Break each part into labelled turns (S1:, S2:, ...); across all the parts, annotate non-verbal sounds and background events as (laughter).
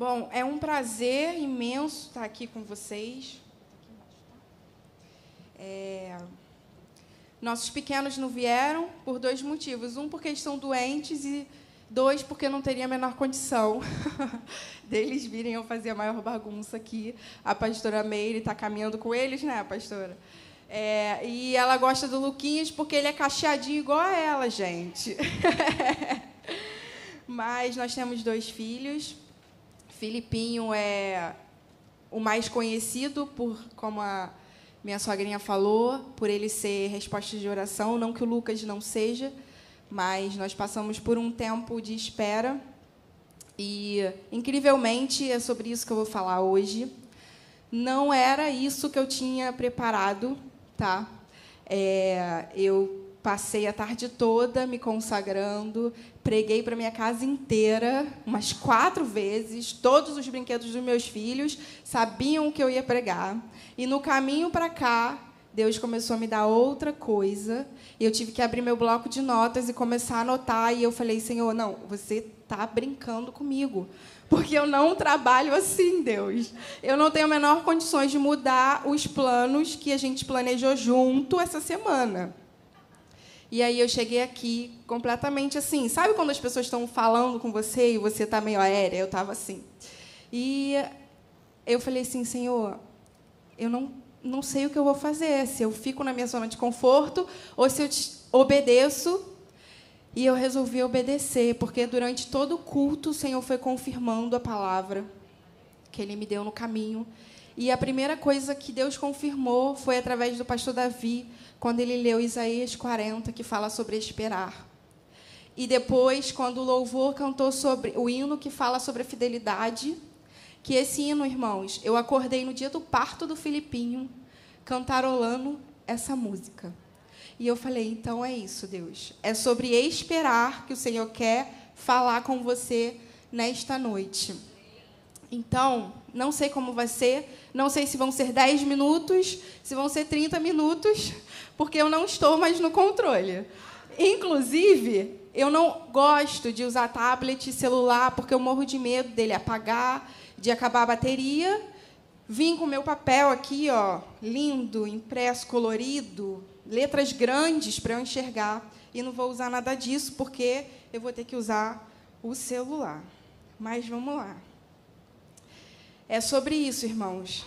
S1: Bom, é um prazer imenso estar aqui com vocês. É... Nossos pequenos não vieram por dois motivos. Um, porque estão doentes, e dois, porque não teria a menor condição (laughs) deles virem eu fazer a maior bagunça aqui. A pastora Meire está caminhando com eles, né, pastora? É, e ela gosta do Luquinhas porque ele é cacheadinho igual a ela, gente. (laughs) Mas nós temos dois filhos. Filipinho é o mais conhecido por, como a minha sogrinha falou, por ele ser resposta de oração. Não que o Lucas não seja, mas nós passamos por um tempo de espera. E, incrivelmente, é sobre isso que eu vou falar hoje. Não era isso que eu tinha preparado tá? É, eu passei a tarde toda me consagrando, preguei para minha casa inteira, umas quatro vezes. Todos os brinquedos dos meus filhos sabiam que eu ia pregar. E no caminho para cá, Deus começou a me dar outra coisa. E eu tive que abrir meu bloco de notas e começar a anotar. E eu falei, Senhor, não, você está brincando comigo. Porque eu não trabalho assim, Deus. Eu não tenho a menor condições de mudar os planos que a gente planejou junto essa semana. E aí eu cheguei aqui completamente assim. Sabe quando as pessoas estão falando com você e você está meio aérea? Eu estava assim. E eu falei assim, Senhor, eu não, não sei o que eu vou fazer. Se eu fico na minha zona de conforto ou se eu obedeço e eu resolvi obedecer, porque durante todo o culto o Senhor foi confirmando a palavra que ele me deu no caminho. E a primeira coisa que Deus confirmou foi através do pastor Davi, quando ele leu Isaías 40, que fala sobre esperar. E depois, quando o louvor cantou sobre o hino que fala sobre a fidelidade, que esse hino, irmãos, eu acordei no dia do parto do Filipinho, cantarolando essa música. E eu falei: então é isso, Deus. É sobre esperar que o Senhor quer falar com você nesta noite. Então, não sei como vai ser, não sei se vão ser 10 minutos, se vão ser 30 minutos, porque eu não estou mais no controle. Inclusive, eu não gosto de usar tablet celular porque eu morro de medo dele apagar, de acabar a bateria. Vim com meu papel aqui, ó, lindo, impresso, colorido, letras grandes para eu enxergar. E não vou usar nada disso, porque eu vou ter que usar o celular. Mas vamos lá. É sobre isso, irmãos.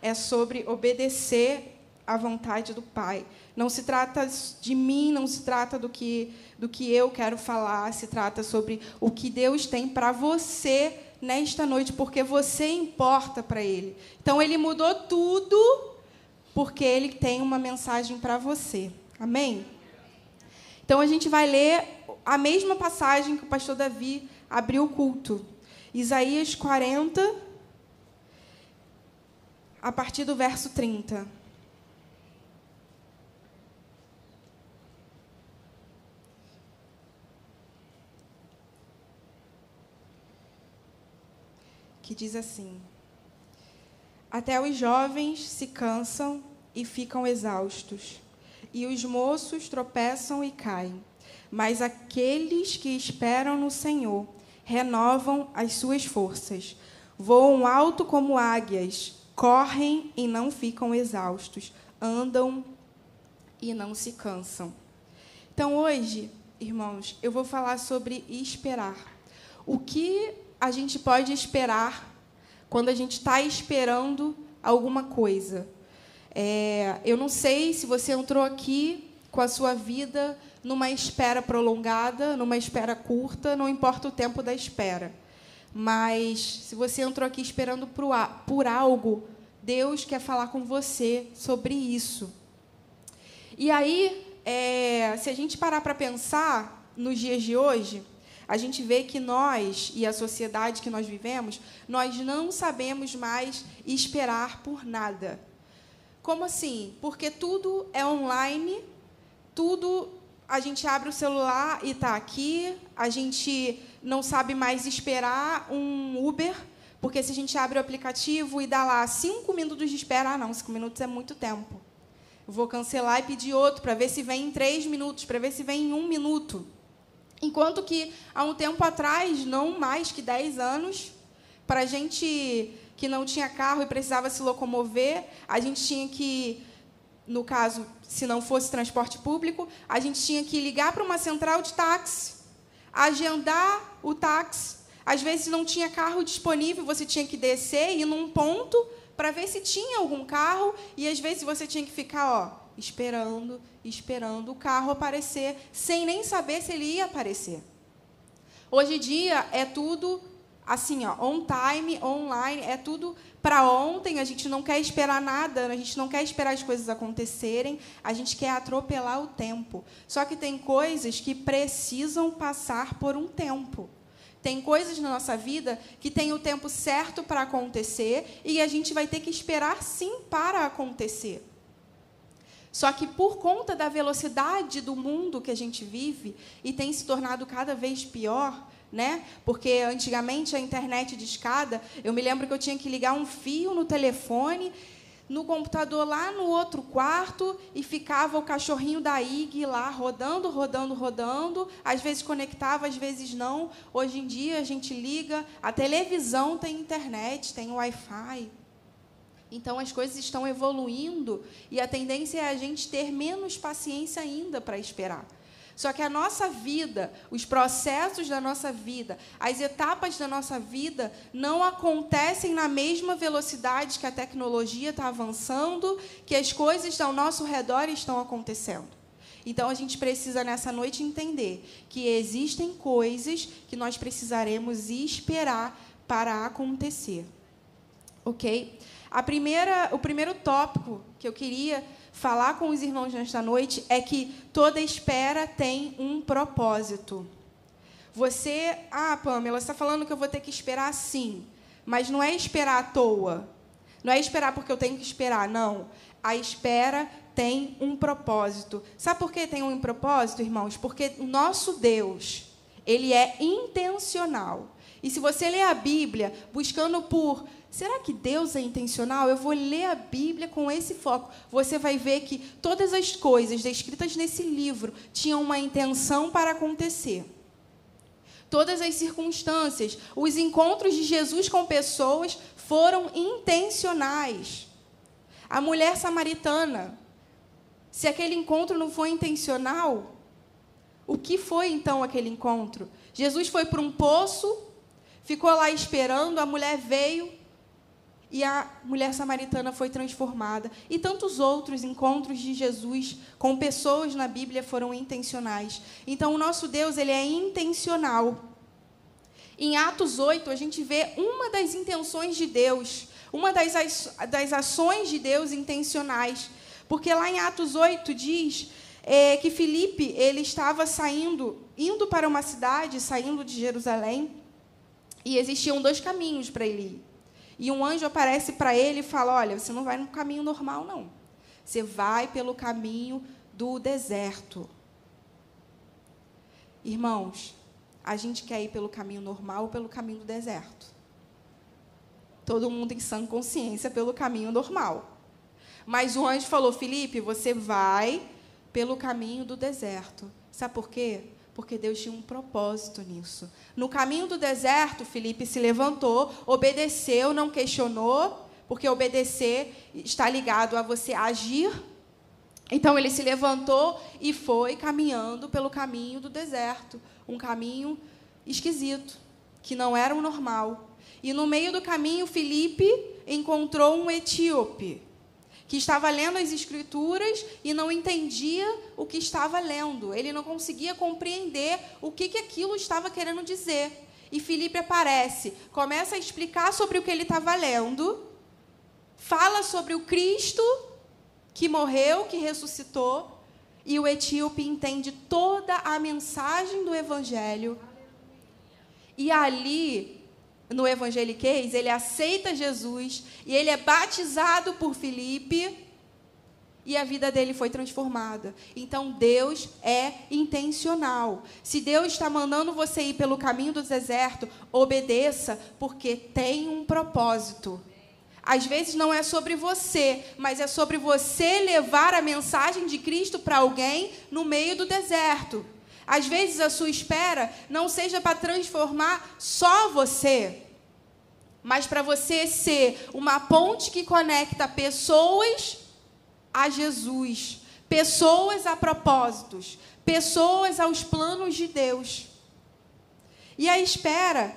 S1: É sobre obedecer à vontade do Pai. Não se trata de mim, não se trata do que, do que eu quero falar, se trata sobre o que Deus tem para você nesta noite, porque você importa para Ele. Então, Ele mudou tudo porque ele tem uma mensagem para você. Amém? Então a gente vai ler a mesma passagem que o pastor Davi abriu o culto. Isaías 40, a partir do verso 30. Que diz assim: até os jovens se cansam e ficam exaustos, e os moços tropeçam e caem. Mas aqueles que esperam no Senhor renovam as suas forças, voam alto como águias, correm e não ficam exaustos, andam e não se cansam. Então, hoje, irmãos, eu vou falar sobre esperar. O que a gente pode esperar quando a gente está esperando alguma coisa. É, eu não sei se você entrou aqui com a sua vida numa espera prolongada, numa espera curta, não importa o tempo da espera. Mas se você entrou aqui esperando por algo, Deus quer falar com você sobre isso. E aí, é, se a gente parar para pensar nos dias de hoje, a gente vê que nós e a sociedade que nós vivemos, nós não sabemos mais esperar por nada. Como assim? Porque tudo é online, tudo a gente abre o celular e está aqui, a gente não sabe mais esperar um Uber, porque se a gente abre o aplicativo e dá lá cinco minutos de espera, ah, não, cinco minutos é muito tempo. vou cancelar e pedir outro para ver se vem em três minutos, para ver se vem em um minuto. Enquanto que há um tempo atrás, não mais que 10 anos, Para a gente que não tinha carro e precisava se locomover, a gente tinha que, no caso, se não fosse transporte público, a gente tinha que ligar para uma central de táxi, agendar o táxi. Às vezes não tinha carro disponível, você tinha que descer e ir num ponto para ver se tinha algum carro e às vezes você tinha que ficar, ó, esperando, esperando o carro aparecer, sem nem saber se ele ia aparecer. Hoje em dia é tudo assim, ó, on time, online, é tudo para ontem, a gente não quer esperar nada, a gente não quer esperar as coisas acontecerem, a gente quer atropelar o tempo. Só que tem coisas que precisam passar por um tempo. Tem coisas na nossa vida que tem o tempo certo para acontecer e a gente vai ter que esperar sim para acontecer. Só que por conta da velocidade do mundo que a gente vive e tem se tornado cada vez pior, né? Porque antigamente a internet de escada, eu me lembro que eu tinha que ligar um fio no telefone, no computador lá no outro quarto e ficava o cachorrinho da IG lá rodando, rodando, rodando, às vezes conectava, às vezes não. Hoje em dia a gente liga, a televisão tem internet, tem Wi-Fi. Então as coisas estão evoluindo e a tendência é a gente ter menos paciência ainda para esperar. Só que a nossa vida, os processos da nossa vida, as etapas da nossa vida não acontecem na mesma velocidade que a tecnologia está avançando, que as coisas ao nosso redor estão acontecendo. Então a gente precisa nessa noite entender que existem coisas que nós precisaremos esperar para acontecer. OK? A primeira, o primeiro tópico que eu queria falar com os irmãos nesta noite é que toda espera tem um propósito. Você, ah, Pamela, está falando que eu vou ter que esperar sim, mas não é esperar à toa. Não é esperar porque eu tenho que esperar, não. A espera tem um propósito. Sabe por que tem um propósito, irmãos? Porque o nosso Deus, ele é intencional. E se você ler a Bíblia buscando por Será que Deus é intencional? Eu vou ler a Bíblia com esse foco. Você vai ver que todas as coisas descritas nesse livro tinham uma intenção para acontecer. Todas as circunstâncias, os encontros de Jesus com pessoas foram intencionais. A mulher samaritana, se aquele encontro não foi intencional, o que foi então aquele encontro? Jesus foi para um poço, ficou lá esperando, a mulher veio, e a mulher samaritana foi transformada. E tantos outros encontros de Jesus com pessoas na Bíblia foram intencionais. Então, o nosso Deus ele é intencional. Em Atos 8, a gente vê uma das intenções de Deus, uma das, das ações de Deus intencionais. Porque lá em Atos 8 diz é, que Filipe ele estava saindo, indo para uma cidade, saindo de Jerusalém, e existiam dois caminhos para ele ir. E um anjo aparece para ele e fala: Olha, você não vai no caminho normal, não. Você vai pelo caminho do deserto. Irmãos, a gente quer ir pelo caminho normal ou pelo caminho do deserto? Todo mundo em sã consciência pelo caminho normal. Mas o anjo falou: Felipe, você vai pelo caminho do deserto. Sabe por quê? Porque Deus tinha um propósito nisso. No caminho do deserto, Felipe se levantou, obedeceu, não questionou, porque obedecer está ligado a você agir. Então ele se levantou e foi caminhando pelo caminho do deserto, um caminho esquisito, que não era o normal. E no meio do caminho, Felipe encontrou um etíope que estava lendo as escrituras e não entendia o que estava lendo. Ele não conseguia compreender o que, que aquilo estava querendo dizer. E Filipe aparece, começa a explicar sobre o que ele estava lendo, fala sobre o Cristo que morreu, que ressuscitou, e o etíope entende toda a mensagem do evangelho. E ali no evangeliquez, ele aceita Jesus e ele é batizado por Filipe e a vida dele foi transformada. Então Deus é intencional. Se Deus está mandando você ir pelo caminho do deserto, obedeça, porque tem um propósito. Às vezes não é sobre você, mas é sobre você levar a mensagem de Cristo para alguém no meio do deserto. Às vezes a sua espera não seja para transformar só você, mas para você ser uma ponte que conecta pessoas a Jesus, pessoas a propósitos, pessoas aos planos de Deus. E a espera,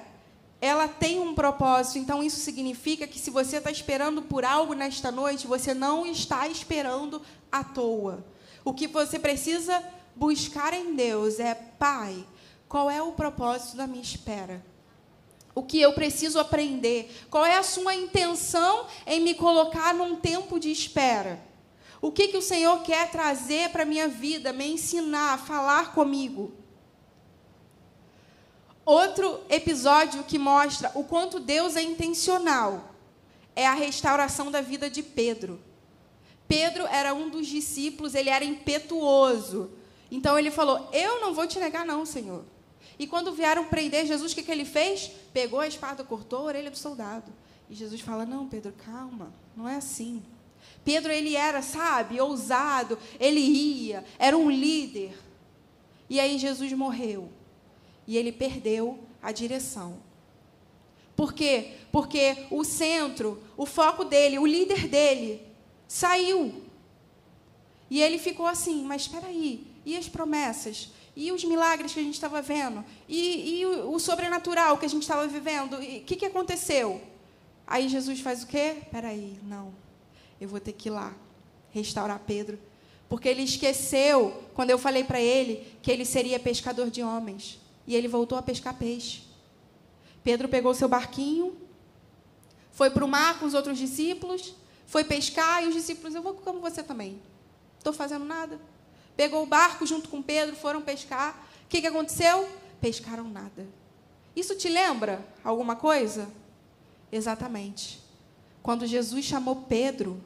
S1: ela tem um propósito, então isso significa que se você está esperando por algo nesta noite, você não está esperando à toa. O que você precisa buscar em Deus é, Pai, qual é o propósito da minha espera? O que eu preciso aprender? Qual é a sua intenção em me colocar num tempo de espera? O que, que o Senhor quer trazer para a minha vida, me ensinar, falar comigo? Outro episódio que mostra o quanto Deus é intencional é a restauração da vida de Pedro. Pedro era um dos discípulos, ele era impetuoso. Então ele falou: Eu não vou te negar, não, Senhor. E quando vieram prender Jesus, o que, que ele fez? Pegou a espada, cortou a orelha do soldado. E Jesus fala: Não, Pedro, calma, não é assim. Pedro, ele era, sabe, ousado, ele ia, era um líder. E aí Jesus morreu. E ele perdeu a direção. Por quê? Porque o centro, o foco dele, o líder dele, saiu. E ele ficou assim: Mas espera aí, e as promessas? E os milagres que a gente estava vendo? E, e o, o, sobrenatural que a gente estava vivendo? O que, que aconteceu? Aí Jesus faz o quê? Peraí, não. Eu vou ter que ir lá restaurar Pedro. Porque ele esqueceu, quando eu falei para ele, que ele seria pescador de homens. E ele voltou a pescar peixe. Pedro pegou seu barquinho, foi para o mar com os outros discípulos, foi pescar, e os discípulos, eu vou como você também. Estou fazendo nada pegou o barco junto com Pedro, foram pescar. O que, que aconteceu? Pescaram nada. Isso te lembra alguma coisa? Exatamente. Quando Jesus chamou Pedro,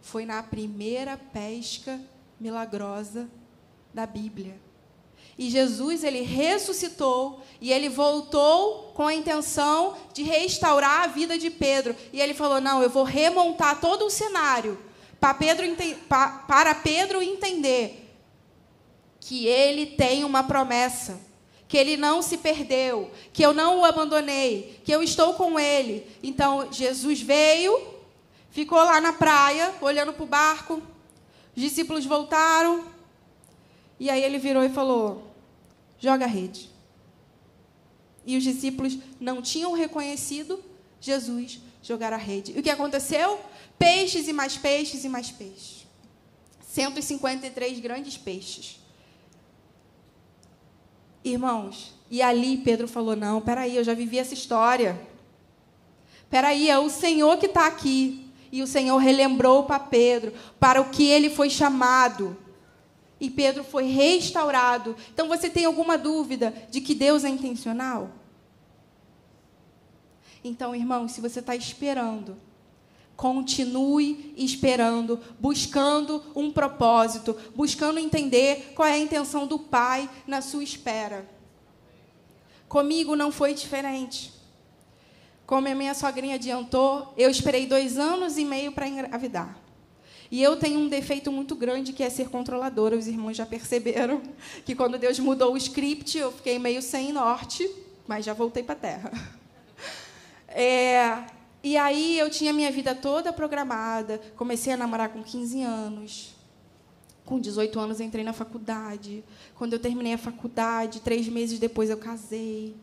S1: foi na primeira pesca milagrosa da Bíblia. E Jesus, ele ressuscitou e ele voltou com a intenção de restaurar a vida de Pedro. E ele falou: Não, eu vou remontar todo o cenário para Pedro, para Pedro entender que ele tem uma promessa, que ele não se perdeu, que eu não o abandonei, que eu estou com ele. Então, Jesus veio, ficou lá na praia, olhando para o barco, os discípulos voltaram, e aí ele virou e falou: joga a rede. E os discípulos não tinham reconhecido Jesus jogar a rede. E o que aconteceu? Peixes e mais peixes e mais peixes. 153 grandes peixes. Irmãos, e ali Pedro falou: Não, peraí, eu já vivi essa história. Peraí, é o Senhor que está aqui. E o Senhor relembrou para Pedro para o que ele foi chamado. E Pedro foi restaurado. Então você tem alguma dúvida de que Deus é intencional? Então, irmãos, se você está esperando Continue esperando, buscando um propósito, buscando entender qual é a intenção do Pai na sua espera. Comigo não foi diferente. Como a minha sogrinha adiantou, eu esperei dois anos e meio para engravidar. E eu tenho um defeito muito grande que é ser controladora. Os irmãos já perceberam (laughs) que quando Deus mudou o script, eu fiquei meio sem norte, mas já voltei para a terra. (laughs) É, e aí eu tinha minha vida toda programada, comecei a namorar com 15 anos. Com 18 anos entrei na faculdade. Quando eu terminei a faculdade, três meses depois eu casei.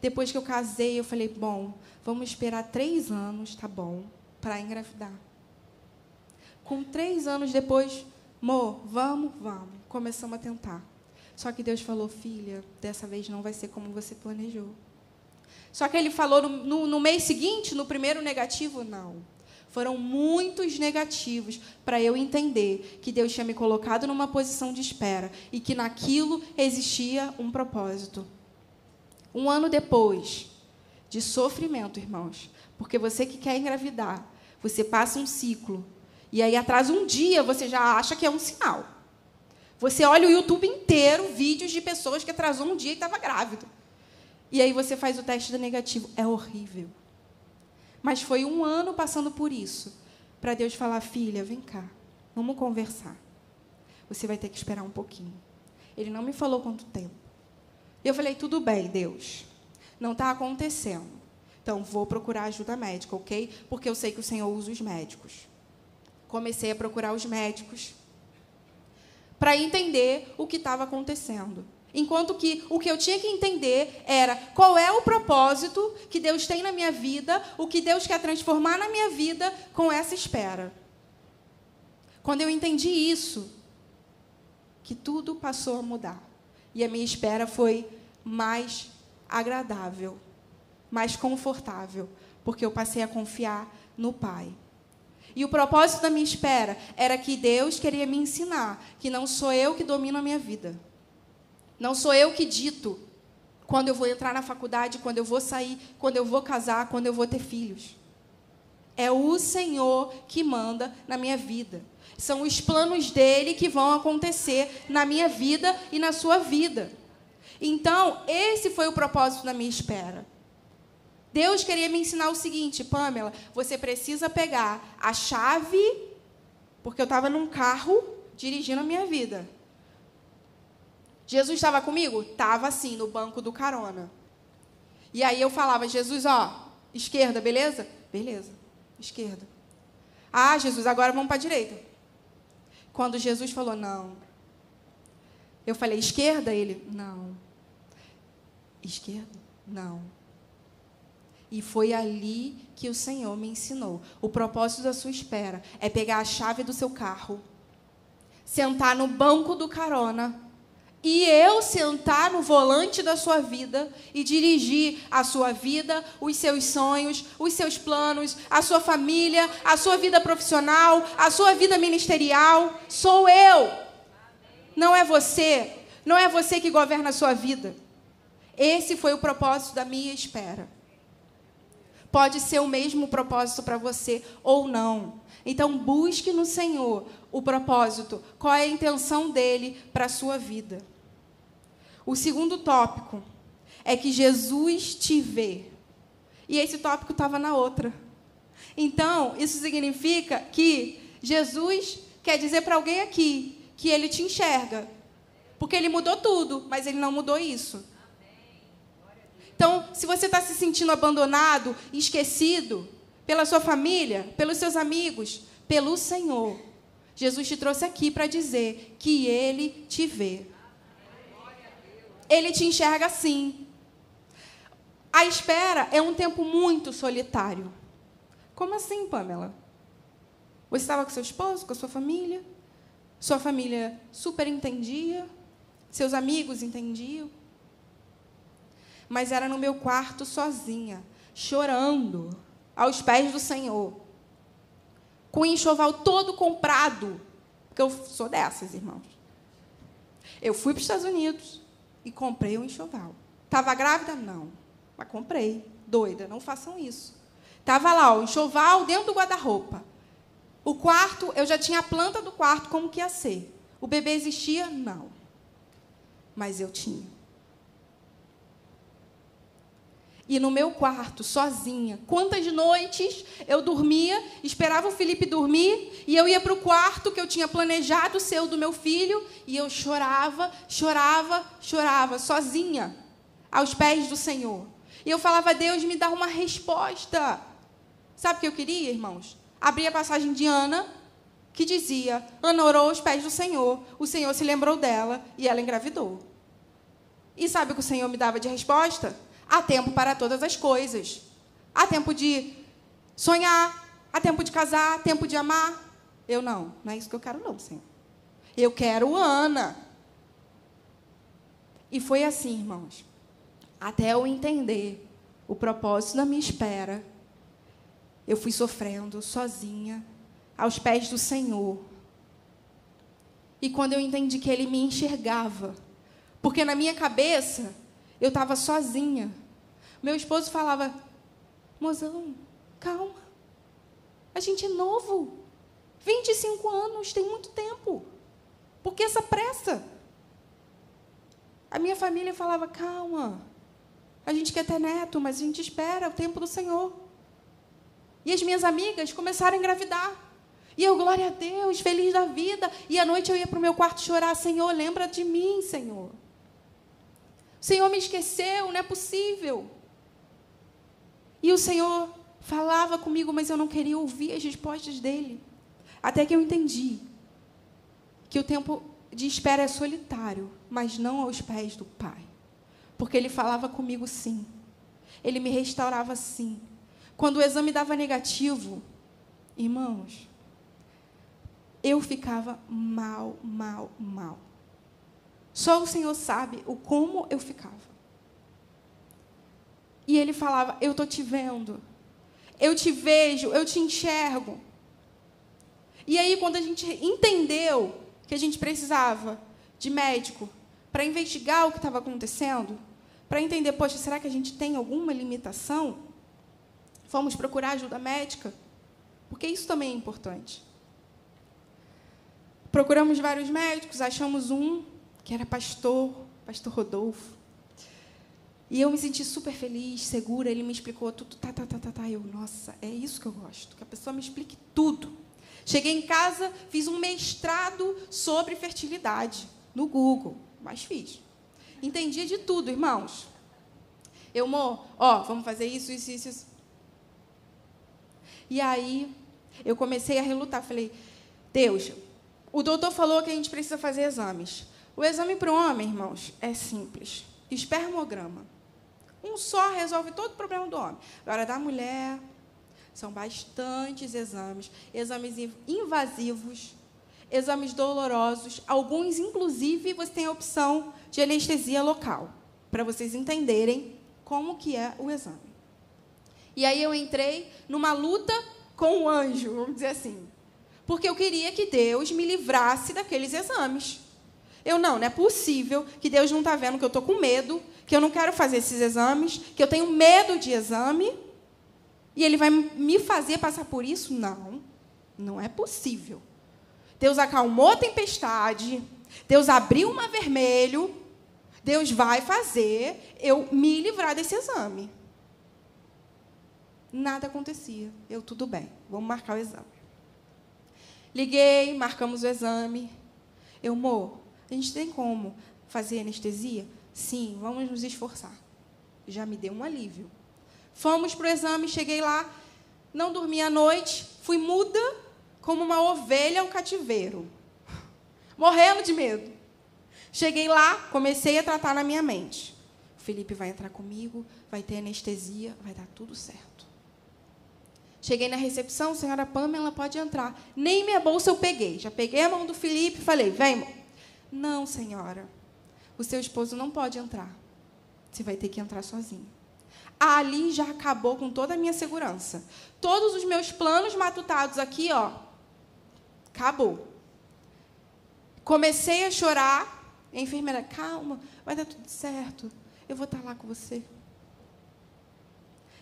S1: Depois que eu casei, eu falei, bom, vamos esperar três anos, tá bom, para engravidar. Com três anos depois, amor, vamos, vamos. Começamos a tentar. Só que Deus falou, filha, dessa vez não vai ser como você planejou. Só que ele falou no, no, no mês seguinte, no primeiro negativo, não. Foram muitos negativos para eu entender que Deus tinha me colocado numa posição de espera e que naquilo existia um propósito. Um ano depois de sofrimento, irmãos, porque você que quer engravidar, você passa um ciclo e aí atrás um dia você já acha que é um sinal. Você olha o YouTube inteiro, vídeos de pessoas que atrasou um dia e estava grávida. E aí você faz o teste do negativo. É horrível. Mas foi um ano passando por isso. Para Deus falar, filha, vem cá. Vamos conversar. Você vai ter que esperar um pouquinho. Ele não me falou quanto tempo. Eu falei, tudo bem, Deus. Não está acontecendo. Então, vou procurar ajuda médica, ok? Porque eu sei que o Senhor usa os médicos. Comecei a procurar os médicos para entender o que estava acontecendo. Enquanto que o que eu tinha que entender era qual é o propósito que Deus tem na minha vida, o que Deus quer transformar na minha vida com essa espera. Quando eu entendi isso, que tudo passou a mudar. E a minha espera foi mais agradável, mais confortável, porque eu passei a confiar no Pai. E o propósito da minha espera era que Deus queria me ensinar que não sou eu que domino a minha vida. Não sou eu que dito quando eu vou entrar na faculdade, quando eu vou sair, quando eu vou casar, quando eu vou ter filhos. É o Senhor que manda na minha vida. São os planos dele que vão acontecer na minha vida e na sua vida. Então, esse foi o propósito da minha espera. Deus queria me ensinar o seguinte, Pamela, você precisa pegar a chave, porque eu estava num carro dirigindo a minha vida. Jesus estava comigo? Estava assim, no banco do carona. E aí eu falava, Jesus, ó, esquerda, beleza? Beleza, esquerda. Ah, Jesus, agora vamos para a direita. Quando Jesus falou, não. Eu falei, esquerda? Ele, não. Esquerda? Não. E foi ali que o Senhor me ensinou. O propósito da sua espera é pegar a chave do seu carro, sentar no banco do carona e eu sentar no volante da sua vida e dirigir a sua vida, os seus sonhos, os seus planos, a sua família, a sua vida profissional, a sua vida ministerial. Sou eu. Não é você. Não é você que governa a sua vida. Esse foi o propósito da minha espera. Pode ser o mesmo propósito para você ou não. Então, busque no Senhor o propósito, qual é a intenção dele para a sua vida. O segundo tópico é que Jesus te vê. E esse tópico estava na outra. Então, isso significa que Jesus quer dizer para alguém aqui que ele te enxerga. Porque ele mudou tudo, mas ele não mudou isso. Então, se você está se sentindo abandonado, esquecido pela sua família, pelos seus amigos, pelo Senhor, Jesus te trouxe aqui para dizer que ele te vê ele te enxerga assim. A espera é um tempo muito solitário. Como assim, Pamela? Você estava com seu esposo, com a sua família? Sua família super entendia? Seus amigos entendiam? Mas era no meu quarto sozinha, chorando, aos pés do Senhor, com o enxoval todo comprado, porque eu sou dessas, irmãos. Eu fui para os Estados Unidos, e comprei um enxoval. Estava grávida? Não. Mas comprei. Doida, não façam isso. Estava lá, o enxoval dentro do guarda-roupa. O quarto, eu já tinha a planta do quarto, como que ia ser. O bebê existia? Não. Mas eu tinha. E no meu quarto, sozinha, quantas noites eu dormia, esperava o Felipe dormir, e eu ia para o quarto que eu tinha planejado ser o do meu filho, e eu chorava, chorava, chorava, sozinha, aos pés do Senhor. E eu falava, Deus, me dá uma resposta. Sabe o que eu queria, irmãos? Abri a passagem de Ana, que dizia: Ana orou aos pés do Senhor, o Senhor se lembrou dela e ela engravidou. E sabe o que o Senhor me dava de resposta? Há tempo para todas as coisas. Há tempo de sonhar, há tempo de casar, há tempo de amar. Eu não, não é isso que eu quero, não, Senhor. Eu quero Ana. E foi assim, irmãos. Até eu entender o propósito da minha espera, eu fui sofrendo sozinha, aos pés do Senhor. E quando eu entendi que Ele me enxergava, porque na minha cabeça eu estava sozinha, meu esposo falava: mozão, calma. A gente é novo. 25 anos, tem muito tempo. Por que essa pressa? A minha família falava: calma. A gente quer ter neto, mas a gente espera o tempo do Senhor. E as minhas amigas começaram a engravidar. E eu, glória a Deus, feliz da vida. E à noite eu ia para o meu quarto chorar: Senhor, lembra de mim, Senhor. O Senhor me esqueceu, não é possível. E o Senhor falava comigo, mas eu não queria ouvir as respostas dele. Até que eu entendi que o tempo de espera é solitário, mas não aos pés do Pai. Porque ele falava comigo sim. Ele me restaurava sim. Quando o exame dava negativo, irmãos, eu ficava mal, mal, mal. Só o Senhor sabe o como eu ficava. E ele falava: Eu estou te vendo. Eu te vejo, eu te enxergo. E aí, quando a gente entendeu que a gente precisava de médico para investigar o que estava acontecendo, para entender, poxa, será que a gente tem alguma limitação? Fomos procurar ajuda médica, porque isso também é importante. Procuramos vários médicos, achamos um que era pastor, pastor Rodolfo. E eu me senti super feliz, segura. Ele me explicou tudo. Tá, tá, tá, tá, tá. Eu, nossa, é isso que eu gosto. Que a pessoa me explique tudo. Cheguei em casa, fiz um mestrado sobre fertilidade no Google. Mas fiz. Entendia de tudo, irmãos. Eu, amor, ó, vamos fazer isso, isso, isso, isso. E aí, eu comecei a relutar. Falei, Deus, o doutor falou que a gente precisa fazer exames. O exame para o homem, irmãos, é simples. Espermograma. Um só resolve todo o problema do homem. Agora, da mulher, são bastantes exames. Exames invasivos, exames dolorosos. Alguns, inclusive, você tem a opção de anestesia local, para vocês entenderem como que é o exame. E aí eu entrei numa luta com o anjo, vamos dizer assim. Porque eu queria que Deus me livrasse daqueles exames. Eu não, não é possível que Deus não está vendo que eu estou com medo, que eu não quero fazer esses exames, que eu tenho medo de exame, e Ele vai me fazer passar por isso? Não, não é possível. Deus acalmou a tempestade, Deus abriu o mar vermelho, Deus vai fazer eu me livrar desse exame. Nada acontecia. Eu, tudo bem, vamos marcar o exame. Liguei, marcamos o exame. Eu, amor, a gente tem como fazer anestesia? Sim, vamos nos esforçar. Já me deu um alívio. Fomos para o exame, cheguei lá, não dormi a noite, fui muda como uma ovelha ao cativeiro, morrendo de medo. Cheguei lá, comecei a tratar na minha mente. O Felipe vai entrar comigo, vai ter anestesia, vai dar tudo certo. Cheguei na recepção, senhora Pamela pode entrar. Nem minha bolsa eu peguei. Já peguei a mão do Felipe e falei, vem. Não, senhora o seu esposo não pode entrar. Você vai ter que entrar sozinho. Ali já acabou com toda a minha segurança. Todos os meus planos matutados aqui, ó, acabou. Comecei a chorar. A enfermeira, calma, vai dar tudo certo. Eu vou estar lá com você.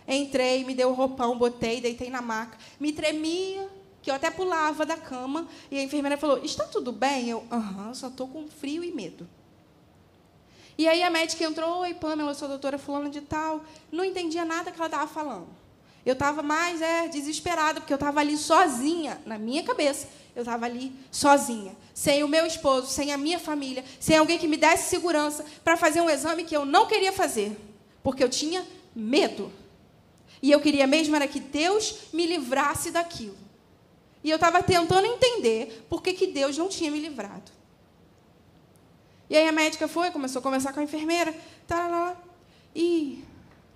S1: Entrei, me deu o roupão, botei, deitei na maca. Me tremia, que eu até pulava da cama. E a enfermeira falou: Está tudo bem? Eu, aham, só estou com frio e medo. E aí a médica entrou, oi, Pamela, eu sou a doutora fulana de tal. Não entendia nada que ela estava falando. Eu estava mais é, desesperada, porque eu estava ali sozinha, na minha cabeça. Eu estava ali sozinha, sem o meu esposo, sem a minha família, sem alguém que me desse segurança para fazer um exame que eu não queria fazer, porque eu tinha medo. E eu queria mesmo era que Deus me livrasse daquilo. E eu estava tentando entender por que, que Deus não tinha me livrado. E aí a médica foi, começou a conversar com a enfermeira. Lá. E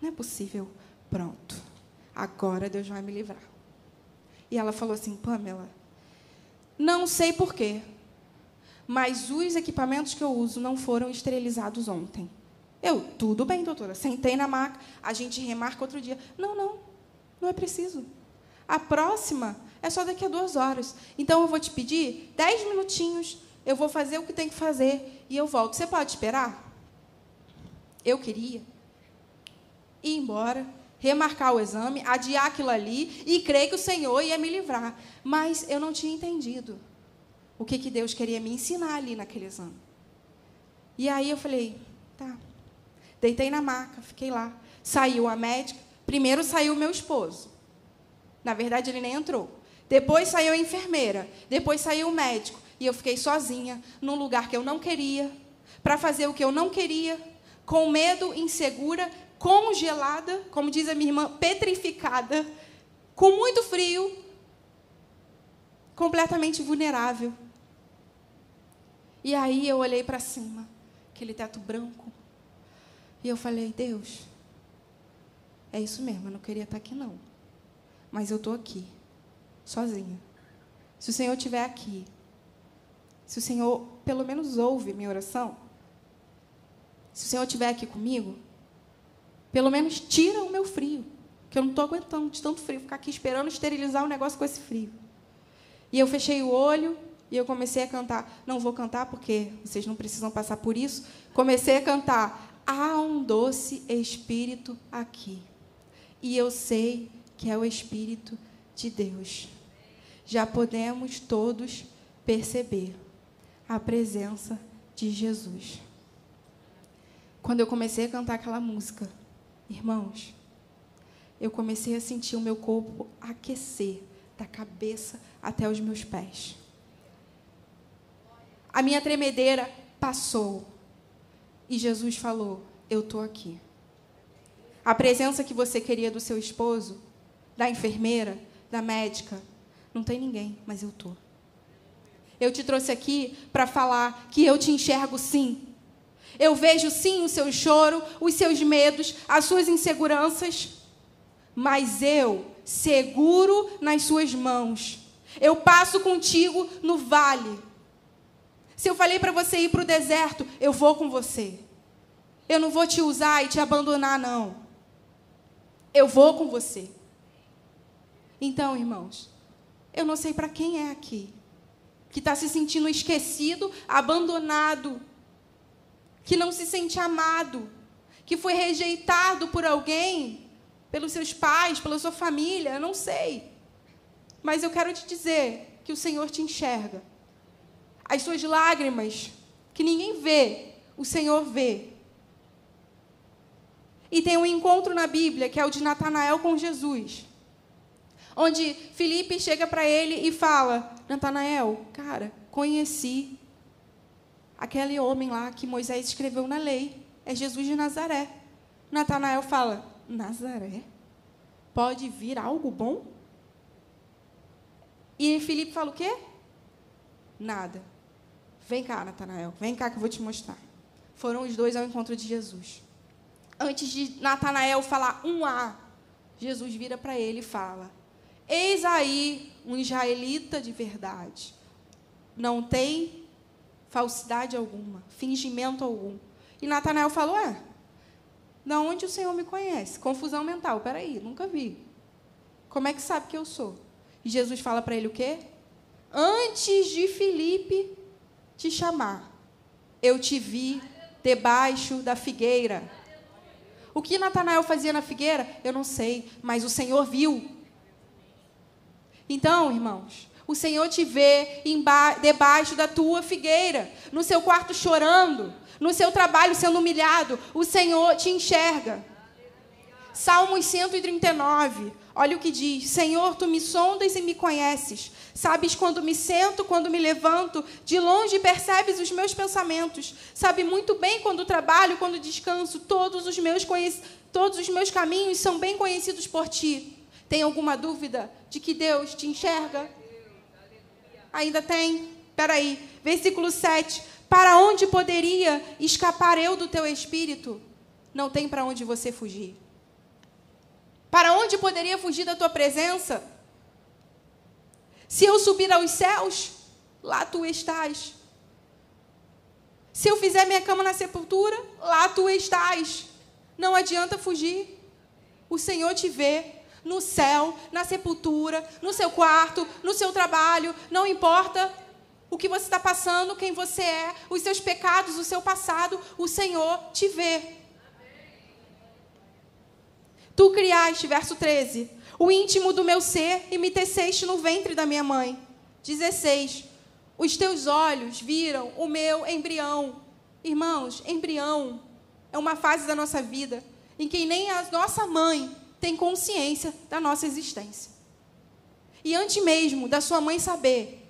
S1: não é possível. Pronto. Agora Deus vai me livrar. E ela falou assim: Pamela, não sei porquê, mas os equipamentos que eu uso não foram esterilizados ontem. Eu, tudo bem, doutora. Sentei na maca, a gente remarca outro dia. Não, não, não é preciso. A próxima é só daqui a duas horas. Então eu vou te pedir dez minutinhos eu vou fazer o que tem que fazer e eu volto. Você pode esperar? Eu queria ir embora, remarcar o exame, adiar aquilo ali e crer que o Senhor ia me livrar. Mas eu não tinha entendido o que, que Deus queria me ensinar ali naquele exame. E aí eu falei, tá. Deitei na maca, fiquei lá. Saiu a médica. Primeiro saiu meu esposo. Na verdade, ele nem entrou. Depois saiu a enfermeira. Depois saiu o médico. E eu fiquei sozinha, num lugar que eu não queria, para fazer o que eu não queria, com medo, insegura, congelada, como diz a minha irmã, petrificada, com muito frio, completamente vulnerável. E aí eu olhei para cima, aquele teto branco, e eu falei: Deus, é isso mesmo, eu não queria estar aqui não, mas eu estou aqui, sozinha. Se o Senhor estiver aqui, se o Senhor pelo menos ouve minha oração, se o Senhor estiver aqui comigo, pelo menos tira o meu frio, que eu não estou aguentando de tanto frio, ficar aqui esperando esterilizar o negócio com esse frio. E eu fechei o olho e eu comecei a cantar. Não vou cantar porque vocês não precisam passar por isso. Comecei a cantar. Há um doce Espírito aqui. E eu sei que é o Espírito de Deus. Já podemos todos perceber a presença de Jesus. Quando eu comecei a cantar aquela música, irmãos, eu comecei a sentir o meu corpo aquecer da cabeça até os meus pés. A minha tremedeira passou. E Jesus falou: Eu estou aqui. A presença que você queria do seu esposo, da enfermeira, da médica, não tem ninguém, mas eu estou. Eu te trouxe aqui para falar que eu te enxergo sim. Eu vejo sim o seu choro, os seus medos, as suas inseguranças, mas eu seguro nas suas mãos. Eu passo contigo no vale. Se eu falei para você ir para o deserto, eu vou com você. Eu não vou te usar e te abandonar, não. Eu vou com você. Então, irmãos, eu não sei para quem é aqui que está se sentindo esquecido, abandonado, que não se sente amado, que foi rejeitado por alguém, pelos seus pais, pela sua família, eu não sei. Mas eu quero te dizer que o Senhor te enxerga. As suas lágrimas, que ninguém vê, o Senhor vê. E tem um encontro na Bíblia, que é o de Natanael com Jesus. Onde Felipe chega para ele e fala: Natanael, cara, conheci aquele homem lá que Moisés escreveu na lei. É Jesus de Nazaré. Natanael fala: Nazaré? Pode vir algo bom? E Felipe fala o quê? Nada. Vem cá, Natanael, vem cá que eu vou te mostrar. Foram os dois ao encontro de Jesus. Antes de Natanael falar um A, Jesus vira para ele e fala: Eis aí um israelita de verdade. Não tem falsidade alguma, fingimento algum. E Natanael falou: É, da onde o Senhor me conhece? Confusão mental. Peraí, nunca vi. Como é que sabe que eu sou? E Jesus fala para ele o quê? Antes de Filipe te chamar, eu te vi debaixo da figueira. O que Natanael fazia na figueira? Eu não sei, mas o Senhor viu. Então, irmãos, o Senhor te vê debaixo da tua figueira, no seu quarto chorando, no seu trabalho sendo humilhado. O Senhor te enxerga. Salmos 139. Olha o que diz: Senhor, tu me sondas e me conheces. Sabes quando me sento, quando me levanto, de longe percebes os meus pensamentos. Sabe muito bem quando trabalho, quando descanso. Todos os meus todos os meus caminhos são bem conhecidos por ti. Tem alguma dúvida de que Deus te enxerga? Ainda tem? Espera aí. Versículo 7. Para onde poderia escapar eu do teu espírito? Não tem para onde você fugir. Para onde poderia fugir da tua presença? Se eu subir aos céus, lá tu estás. Se eu fizer minha cama na sepultura, lá tu estás. Não adianta fugir. O Senhor te vê no céu, na sepultura, no seu quarto, no seu trabalho, não importa o que você está passando, quem você é, os seus pecados, o seu passado, o Senhor te vê. Tu criaste, verso 13, o íntimo do meu ser e me teceste no ventre da minha mãe. 16. Os teus olhos viram o meu embrião. Irmãos, embrião é uma fase da nossa vida em que nem a nossa mãe tem consciência da nossa existência. E antes mesmo da sua mãe saber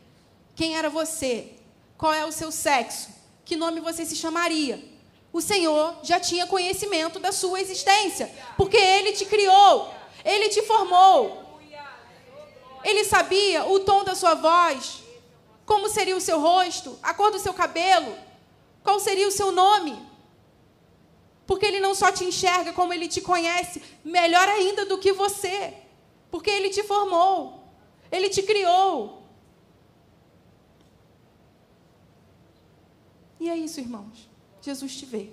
S1: quem era você, qual é o seu sexo, que nome você se chamaria, o Senhor já tinha conhecimento da sua existência, porque Ele te criou, Ele te formou. Ele sabia o tom da sua voz, como seria o seu rosto, a cor do seu cabelo, qual seria o seu nome. Porque Ele não só te enxerga, como Ele te conhece melhor ainda do que você, porque Ele te formou, Ele te criou. E é isso, irmãos. Jesus te vê.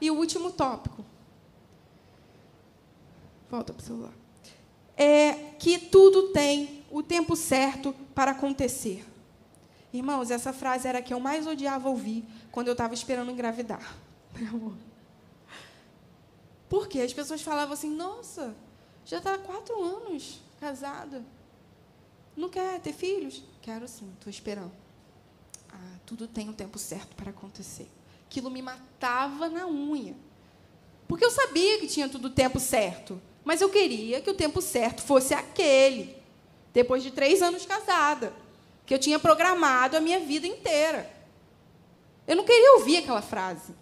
S1: E o último tópico. Volta para o celular. É que tudo tem o tempo certo para acontecer. Irmãos, essa frase era a que eu mais odiava ouvir quando eu estava esperando engravidar. Porque as pessoas falavam assim: nossa, já está quatro anos casada. Não quer ter filhos? Quero sim, estou esperando. Ah, tudo tem o um tempo certo para acontecer. Aquilo me matava na unha. Porque eu sabia que tinha tudo o tempo certo. Mas eu queria que o tempo certo fosse aquele. Depois de três anos casada. Que eu tinha programado a minha vida inteira. Eu não queria ouvir aquela frase.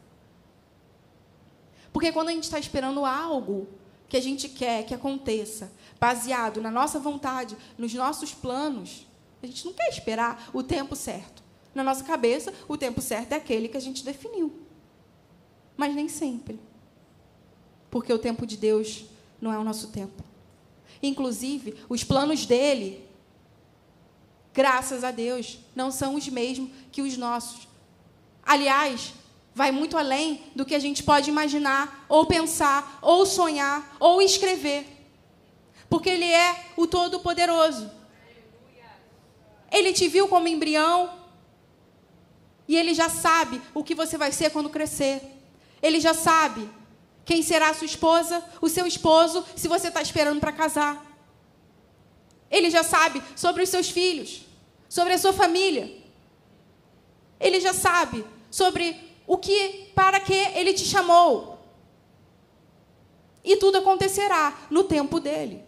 S1: Porque quando a gente está esperando algo que a gente quer que aconteça, baseado na nossa vontade, nos nossos planos, a gente não quer esperar o tempo certo. Na nossa cabeça, o tempo certo é aquele que a gente definiu. Mas nem sempre. Porque o tempo de Deus não é o nosso tempo. Inclusive, os planos dele, graças a Deus, não são os mesmos que os nossos. Aliás, vai muito além do que a gente pode imaginar, ou pensar, ou sonhar, ou escrever. Porque ele é o Todo-Poderoso. Ele te viu como embrião, e ele já sabe o que você vai ser quando crescer. Ele já sabe quem será a sua esposa, o seu esposo, se você está esperando para casar. Ele já sabe sobre os seus filhos, sobre a sua família. Ele já sabe sobre o que, para que ele te chamou. E tudo acontecerá no tempo dele,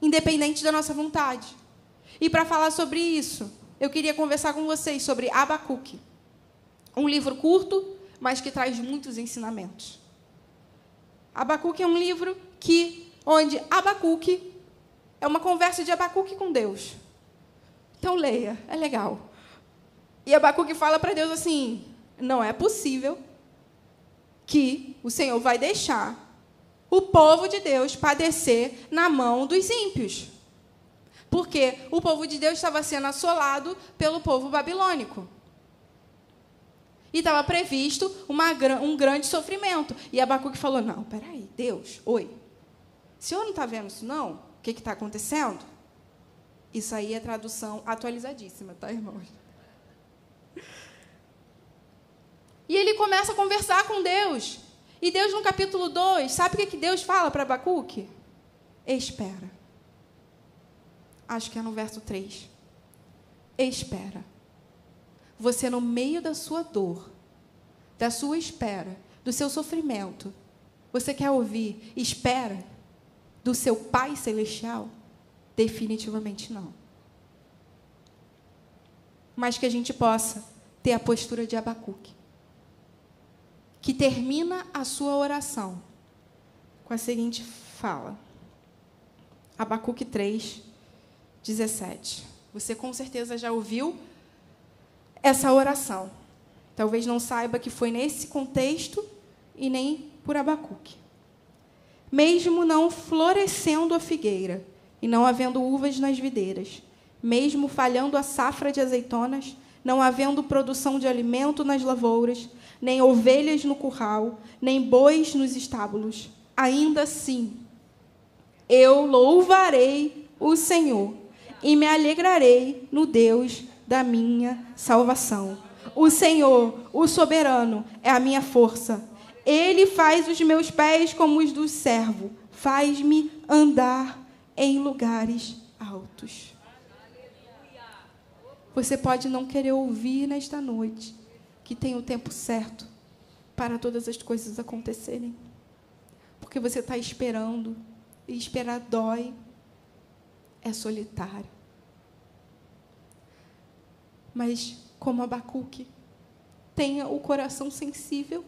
S1: independente da nossa vontade. E para falar sobre isso, eu queria conversar com vocês sobre Abacuque. Um livro curto, mas que traz muitos ensinamentos. Abacuque é um livro que onde Abacuque é uma conversa de Abacuque com Deus. Então leia, é legal. E Abacuque fala para Deus assim: não é possível que o Senhor vai deixar o povo de Deus padecer na mão dos ímpios. Porque o povo de Deus estava sendo assolado pelo povo babilônico. E estava previsto uma, um grande sofrimento. E Abacuque falou: Não, peraí, Deus, oi. O senhor não está vendo isso, não? O que está acontecendo? Isso aí é tradução atualizadíssima, tá, irmãos? E ele começa a conversar com Deus. E Deus, no capítulo 2, sabe o que, que Deus fala para Abacuque? Espera acho que é no verso 3. Espera. Você, no meio da sua dor, da sua espera, do seu sofrimento, você quer ouvir espera do seu Pai Celestial? Definitivamente não. Mas que a gente possa ter a postura de Abacuque, que termina a sua oração com a seguinte fala. Abacuque 3, 17. Você com certeza já ouviu essa oração. Talvez não saiba que foi nesse contexto e nem por Abacuque. Mesmo não florescendo a figueira e não havendo uvas nas videiras, mesmo falhando a safra de azeitonas, não havendo produção de alimento nas lavouras, nem ovelhas no curral, nem bois nos estábulos, ainda assim eu louvarei o Senhor e me alegrarei no Deus da minha salvação. O Senhor, o soberano, é a minha força. Ele faz os meus pés como os do servo, faz-me andar em lugares altos. Você pode não querer ouvir nesta noite que tem o tempo certo para todas as coisas acontecerem. Porque você está esperando, e esperar dói, é solitário. Mas, como Abacuque, tenha o coração sensível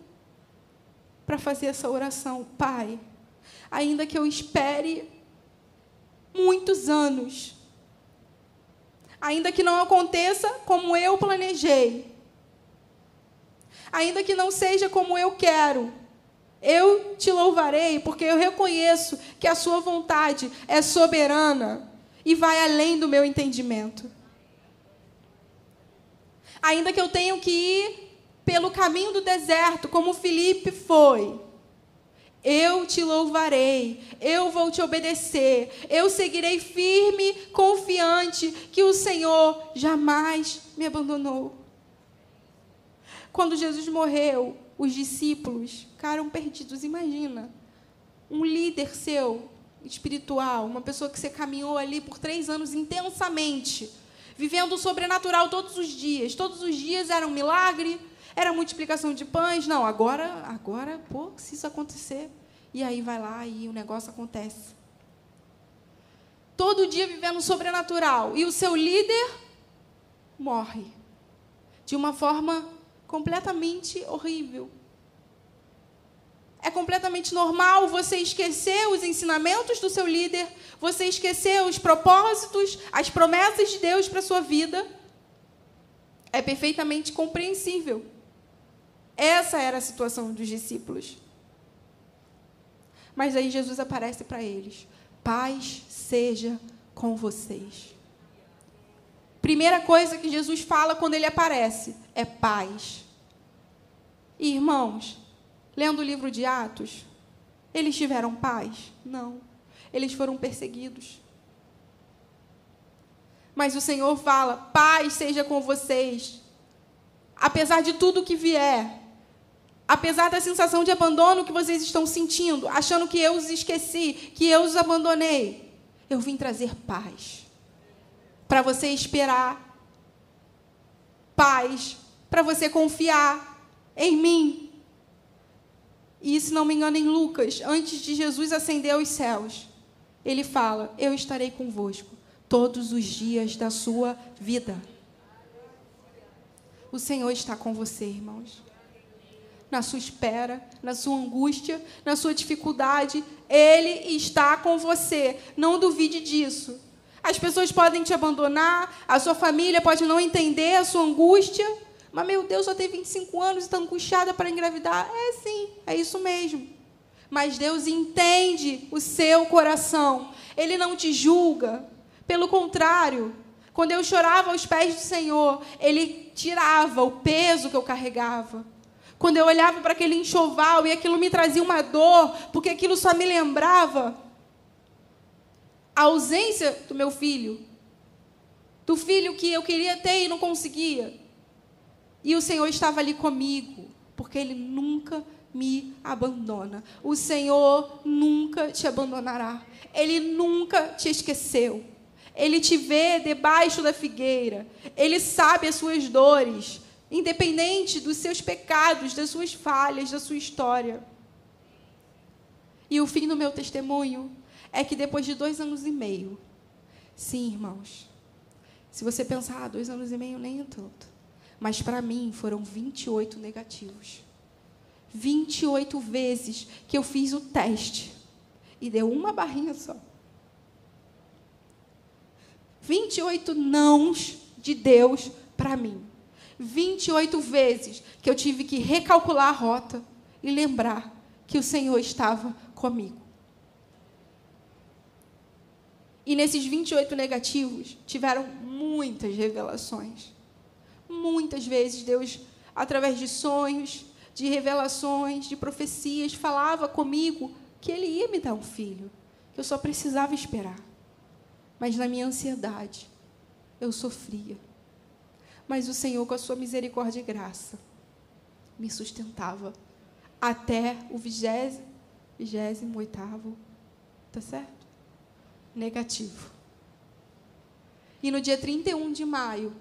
S1: para fazer essa oração. Pai, ainda que eu espere muitos anos, ainda que não aconteça como eu planejei, ainda que não seja como eu quero, eu te louvarei, porque eu reconheço que a Sua vontade é soberana e vai além do meu entendimento. Ainda que eu tenha que ir pelo caminho do deserto, como Felipe foi, eu te louvarei, eu vou te obedecer, eu seguirei firme, confiante que o Senhor jamais me abandonou. Quando Jesus morreu, os discípulos ficaram perdidos. Imagina, um líder seu espiritual, uma pessoa que você caminhou ali por três anos intensamente, vivendo o sobrenatural todos os dias. Todos os dias era um milagre, era multiplicação de pães. Não, agora, agora, pô, se isso acontecer. E aí vai lá e o negócio acontece. Todo dia vivendo o sobrenatural. E o seu líder morre. De uma forma completamente horrível. É completamente normal você esquecer os ensinamentos do seu líder, você esquecer os propósitos, as promessas de Deus para a sua vida. É perfeitamente compreensível. Essa era a situação dos discípulos. Mas aí Jesus aparece para eles: Paz seja com vocês. Primeira coisa que Jesus fala quando ele aparece é paz. E, irmãos, lendo o livro de Atos, eles tiveram paz? Não. Eles foram perseguidos. Mas o Senhor fala: paz seja com vocês. Apesar de tudo que vier, apesar da sensação de abandono que vocês estão sentindo, achando que eu os esqueci, que eu os abandonei, eu vim trazer paz. Para você esperar. Paz. Para você confiar em mim. E se não me engano, em Lucas, antes de Jesus ascender aos céus, ele fala: Eu estarei convosco todos os dias da sua vida. O Senhor está com você, irmãos. Na sua espera, na sua angústia, na sua dificuldade, Ele está com você. Não duvide disso. As pessoas podem te abandonar, a sua família pode não entender a sua angústia, mas, meu Deus, só tem 25 anos e está angustiada para engravidar. É sim, é isso mesmo. Mas Deus entende o seu coração. Ele não te julga. Pelo contrário, quando eu chorava aos pés do Senhor, Ele tirava o peso que eu carregava. Quando eu olhava para aquele enxoval e aquilo me trazia uma dor, porque aquilo só me lembrava a ausência do meu filho, do filho que eu queria ter e não conseguia. E o Senhor estava ali comigo, porque Ele nunca me abandona. O Senhor nunca te abandonará. Ele nunca te esqueceu. Ele te vê debaixo da figueira. Ele sabe as suas dores, independente dos seus pecados, das suas falhas, da sua história. E o fim do meu testemunho é que depois de dois anos e meio, sim, irmãos, se você pensar, ah, dois anos e meio nem é tanto. Mas para mim foram 28 negativos. 28 vezes que eu fiz o teste e deu uma barrinha só. 28 nãos de Deus para mim. 28 vezes que eu tive que recalcular a rota e lembrar que o Senhor estava comigo. E nesses 28 negativos tiveram muitas revelações. Muitas vezes Deus, através de sonhos, de revelações, de profecias, falava comigo que Ele ia me dar um filho, que eu só precisava esperar. Mas na minha ansiedade, eu sofria. Mas o Senhor, com a sua misericórdia e graça, me sustentava até o vigésimo, oitavo, tá certo? Negativo. E no dia 31 de maio